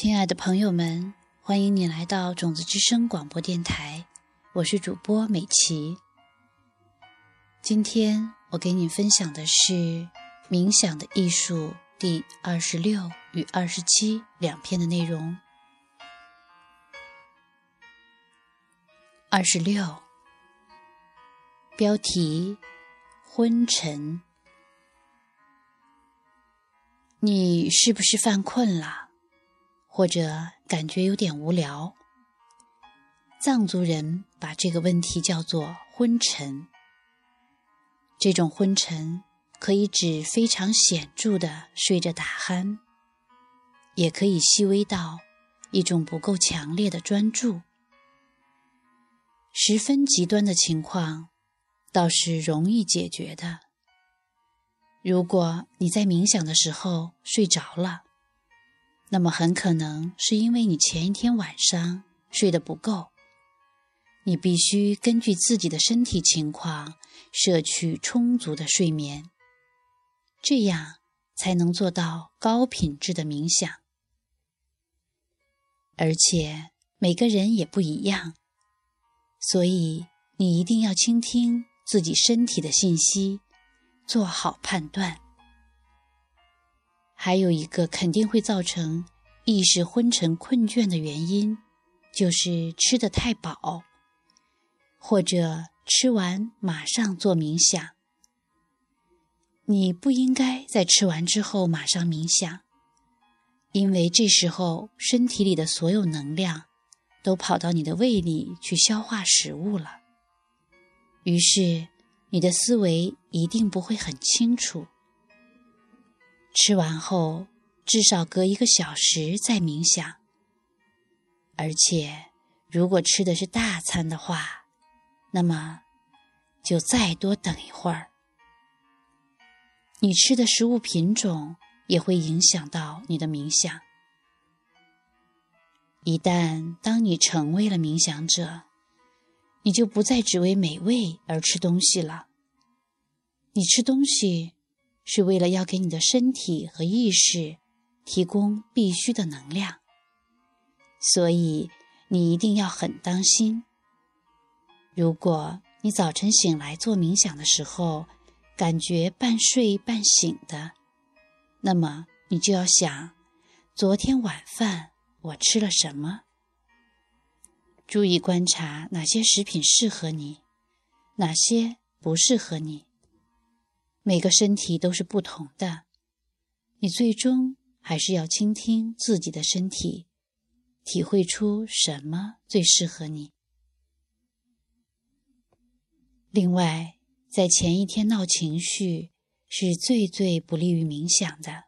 亲爱的朋友们，欢迎你来到种子之声广播电台，我是主播美琪。今天我给你分享的是《冥想的艺术》第二十六与二十七两篇的内容。二十六，标题：昏沉。你是不是犯困了？或者感觉有点无聊。藏族人把这个问题叫做昏沉。这种昏沉可以指非常显著的睡着打鼾，也可以细微到一种不够强烈的专注。十分极端的情况倒是容易解决的。如果你在冥想的时候睡着了。那么很可能是因为你前一天晚上睡得不够，你必须根据自己的身体情况摄取充足的睡眠，这样才能做到高品质的冥想。而且每个人也不一样，所以你一定要倾听自己身体的信息，做好判断。还有一个肯定会造成意识昏沉、困倦的原因，就是吃得太饱，或者吃完马上做冥想。你不应该在吃完之后马上冥想，因为这时候身体里的所有能量都跑到你的胃里去消化食物了，于是你的思维一定不会很清楚。吃完后，至少隔一个小时再冥想。而且，如果吃的是大餐的话，那么就再多等一会儿。你吃的食物品种也会影响到你的冥想。一旦当你成为了冥想者，你就不再只为美味而吃东西了。你吃东西。是为了要给你的身体和意识提供必须的能量，所以你一定要很当心。如果你早晨醒来做冥想的时候，感觉半睡半醒的，那么你就要想：昨天晚饭我吃了什么？注意观察哪些食品适合你，哪些不适合你。每个身体都是不同的，你最终还是要倾听自己的身体，体会出什么最适合你。另外，在前一天闹情绪是最最不利于冥想的，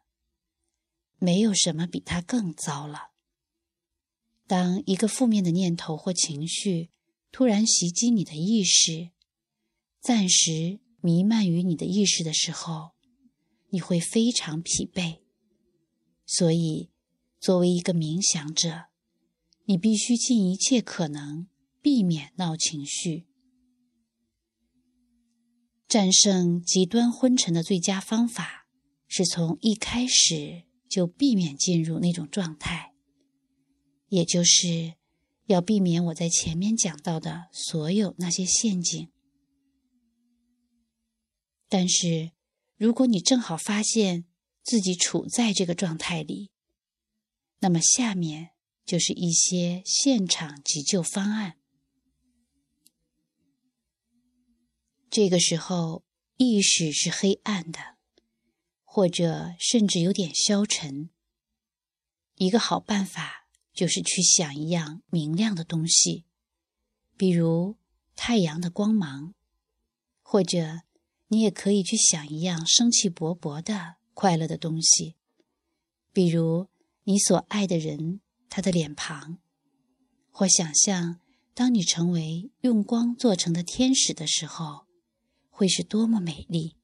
没有什么比它更糟了。当一个负面的念头或情绪突然袭击你的意识，暂时。弥漫于你的意识的时候，你会非常疲惫。所以，作为一个冥想者，你必须尽一切可能避免闹情绪。战胜极端昏沉的最佳方法，是从一开始就避免进入那种状态，也就是要避免我在前面讲到的所有那些陷阱。但是，如果你正好发现自己处在这个状态里，那么下面就是一些现场急救方案。这个时候，意识是黑暗的，或者甚至有点消沉。一个好办法就是去想一样明亮的东西，比如太阳的光芒，或者。你也可以去想一样生气勃勃的快乐的东西，比如你所爱的人他的脸庞，或想象当你成为用光做成的天使的时候，会是多么美丽。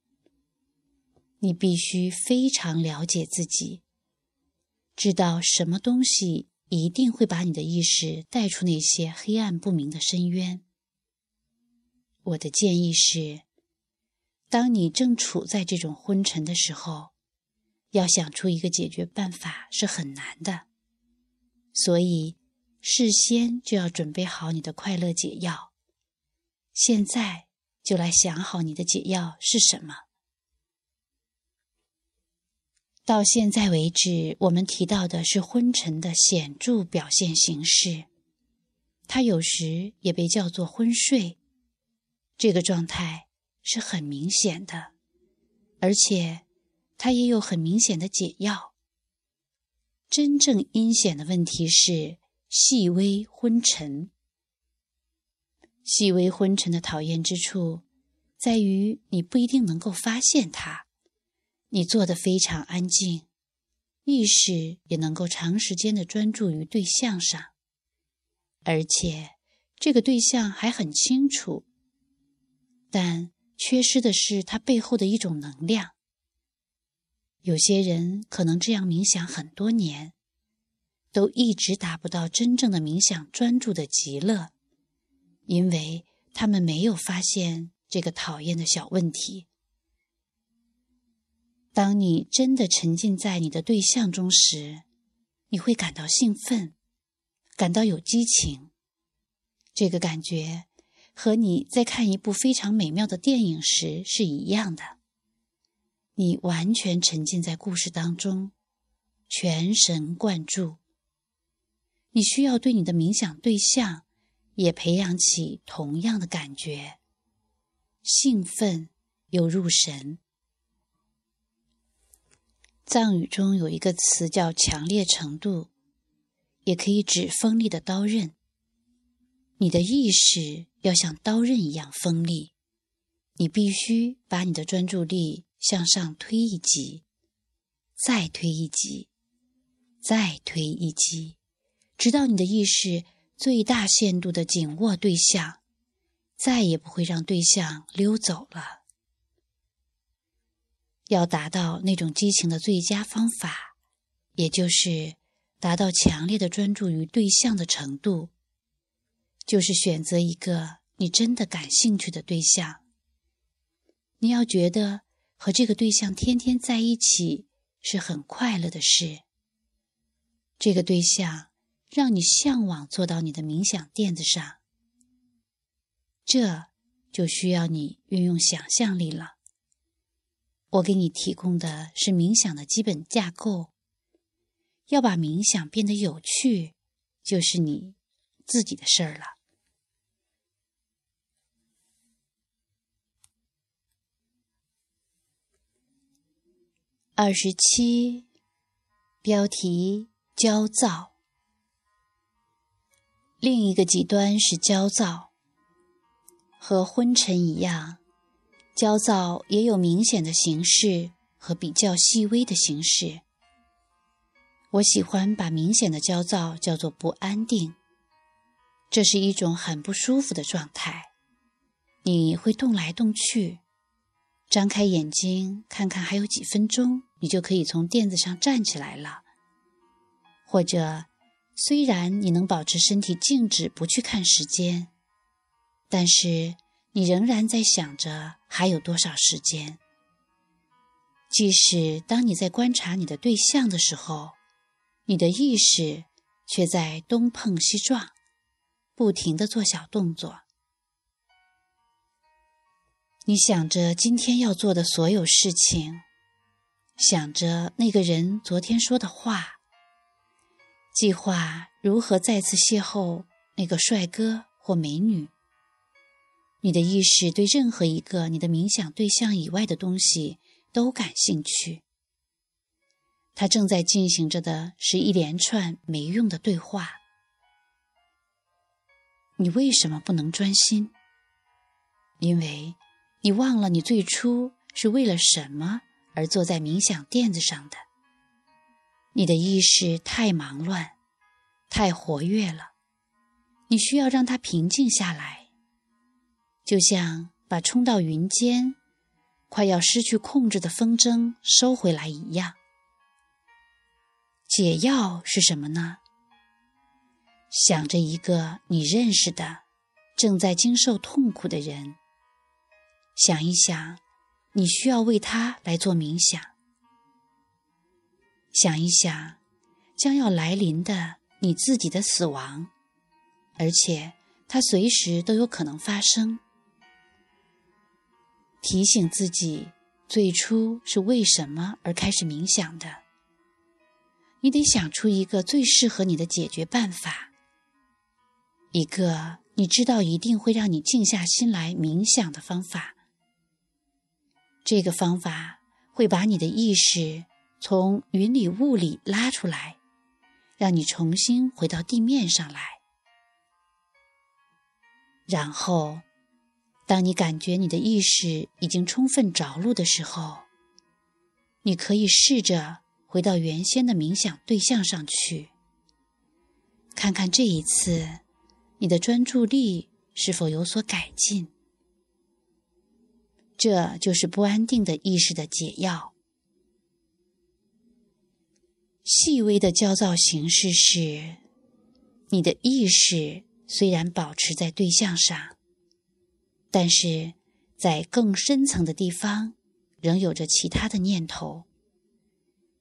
你必须非常了解自己，知道什么东西一定会把你的意识带出那些黑暗不明的深渊。我的建议是。当你正处在这种昏沉的时候，要想出一个解决办法是很难的。所以事先就要准备好你的快乐解药。现在就来想好你的解药是什么。到现在为止，我们提到的是昏沉的显著表现形式，它有时也被叫做昏睡。这个状态是很明显的，而且它也有很明显的解药。真正阴险的问题是细微昏沉。细微昏沉的讨厌之处，在于你不一定能够发现它。你做的非常安静，意识也能够长时间的专注于对象上，而且这个对象还很清楚，但缺失的是它背后的一种能量。有些人可能这样冥想很多年，都一直达不到真正的冥想专注的极乐，因为他们没有发现这个讨厌的小问题。当你真的沉浸在你的对象中时，你会感到兴奋，感到有激情。这个感觉和你在看一部非常美妙的电影时是一样的。你完全沉浸在故事当中，全神贯注。你需要对你的冥想对象也培养起同样的感觉，兴奋又入神。藏语中有一个词叫“强烈程度”，也可以指锋利的刀刃。你的意识要像刀刃一样锋利，你必须把你的专注力向上推一级，再推一级，再推一级，直到你的意识最大限度的紧握对象，再也不会让对象溜走了。要达到那种激情的最佳方法，也就是达到强烈的专注于对象的程度，就是选择一个你真的感兴趣的对象。你要觉得和这个对象天天在一起是很快乐的事。这个对象让你向往坐到你的冥想垫子上，这就需要你运用想象力了。我给你提供的是冥想的基本架构。要把冥想变得有趣，就是你自己的事儿了。二十七，标题：焦躁。另一个极端是焦躁，和昏沉一样。焦躁也有明显的形式和比较细微的形式。我喜欢把明显的焦躁叫做不安定，这是一种很不舒服的状态。你会动来动去，张开眼睛看看还有几分钟，你就可以从垫子上站起来了。或者，虽然你能保持身体静止不去看时间，但是。你仍然在想着还有多少时间。即使当你在观察你的对象的时候，你的意识却在东碰西撞，不停的做小动作。你想着今天要做的所有事情，想着那个人昨天说的话，计划如何再次邂逅那个帅哥或美女。你的意识对任何一个你的冥想对象以外的东西都感兴趣。它正在进行着的是一连串没用的对话。你为什么不能专心？因为你忘了你最初是为了什么而坐在冥想垫子上的。你的意识太忙乱，太活跃了。你需要让它平静下来。就像把冲到云间、快要失去控制的风筝收回来一样。解药是什么呢？想着一个你认识的、正在经受痛苦的人，想一想，你需要为他来做冥想。想一想，将要来临的你自己的死亡，而且它随时都有可能发生。提醒自己，最初是为什么而开始冥想的？你得想出一个最适合你的解决办法，一个你知道一定会让你静下心来冥想的方法。这个方法会把你的意识从云里雾里拉出来，让你重新回到地面上来，然后。当你感觉你的意识已经充分着陆的时候，你可以试着回到原先的冥想对象上去，看看这一次你的专注力是否有所改进。这就是不安定的意识的解药。细微的焦躁形式是，你的意识虽然保持在对象上。但是，在更深层的地方，仍有着其他的念头。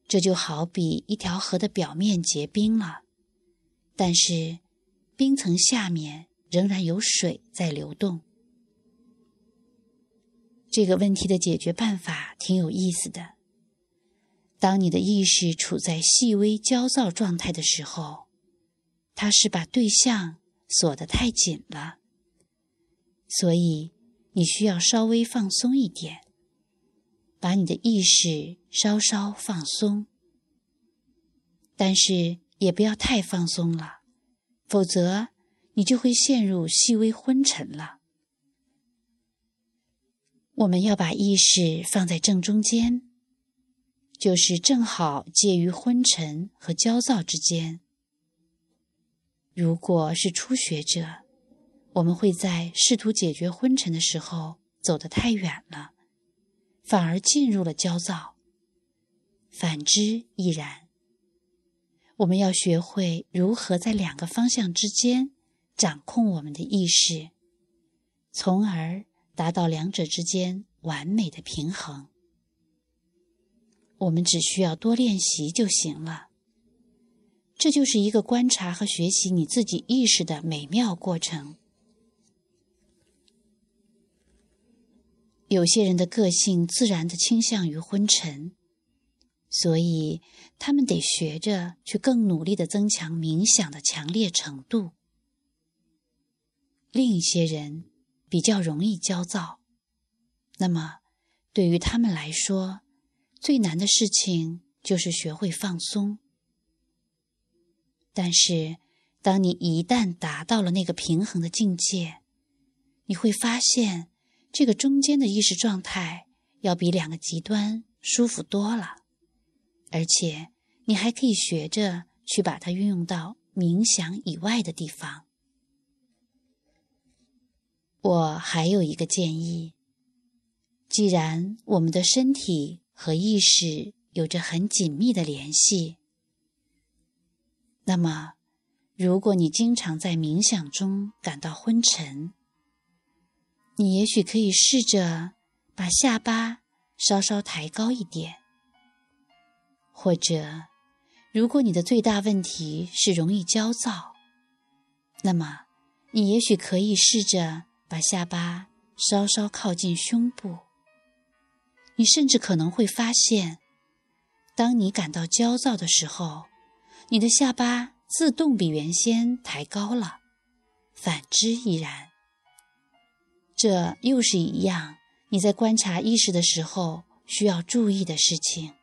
这就好比一条河的表面结冰了，但是冰层下面仍然有水在流动。这个问题的解决办法挺有意思的。当你的意识处在细微焦躁状态的时候，它是把对象锁得太紧了。所以，你需要稍微放松一点，把你的意识稍稍放松，但是也不要太放松了，否则你就会陷入细微昏沉了。我们要把意识放在正中间，就是正好介于昏沉和焦躁之间。如果是初学者，我们会在试图解决昏沉的时候走得太远了，反而进入了焦躁。反之亦然。我们要学会如何在两个方向之间掌控我们的意识，从而达到两者之间完美的平衡。我们只需要多练习就行了。这就是一个观察和学习你自己意识的美妙过程。有些人的个性自然的倾向于昏沉，所以他们得学着去更努力的增强冥想的强烈程度。另一些人比较容易焦躁，那么对于他们来说，最难的事情就是学会放松。但是，当你一旦达到了那个平衡的境界，你会发现。这个中间的意识状态要比两个极端舒服多了，而且你还可以学着去把它运用到冥想以外的地方。我还有一个建议：既然我们的身体和意识有着很紧密的联系，那么如果你经常在冥想中感到昏沉，你也许可以试着把下巴稍稍抬高一点，或者，如果你的最大问题是容易焦躁，那么你也许可以试着把下巴稍稍靠近胸部。你甚至可能会发现，当你感到焦躁的时候，你的下巴自动比原先抬高了，反之亦然。这又是一样，你在观察意识的时候需要注意的事情。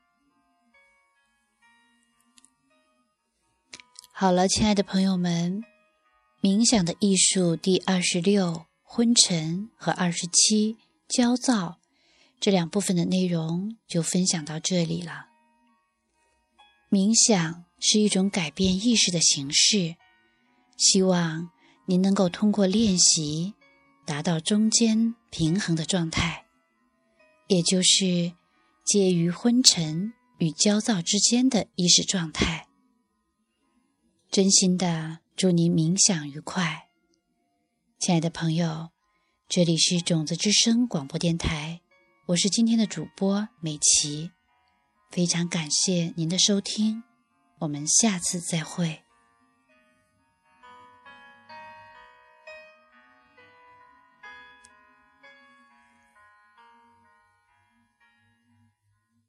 好了，亲爱的朋友们，冥想的艺术第二十六昏沉和二十七焦躁这两部分的内容就分享到这里了。冥想是一种改变意识的形式，希望您能够通过练习。达到中间平衡的状态，也就是介于昏沉与焦躁之间的意识状态。真心的祝您冥想愉快，亲爱的朋友，这里是种子之声广播电台，我是今天的主播美琪，非常感谢您的收听，我们下次再会。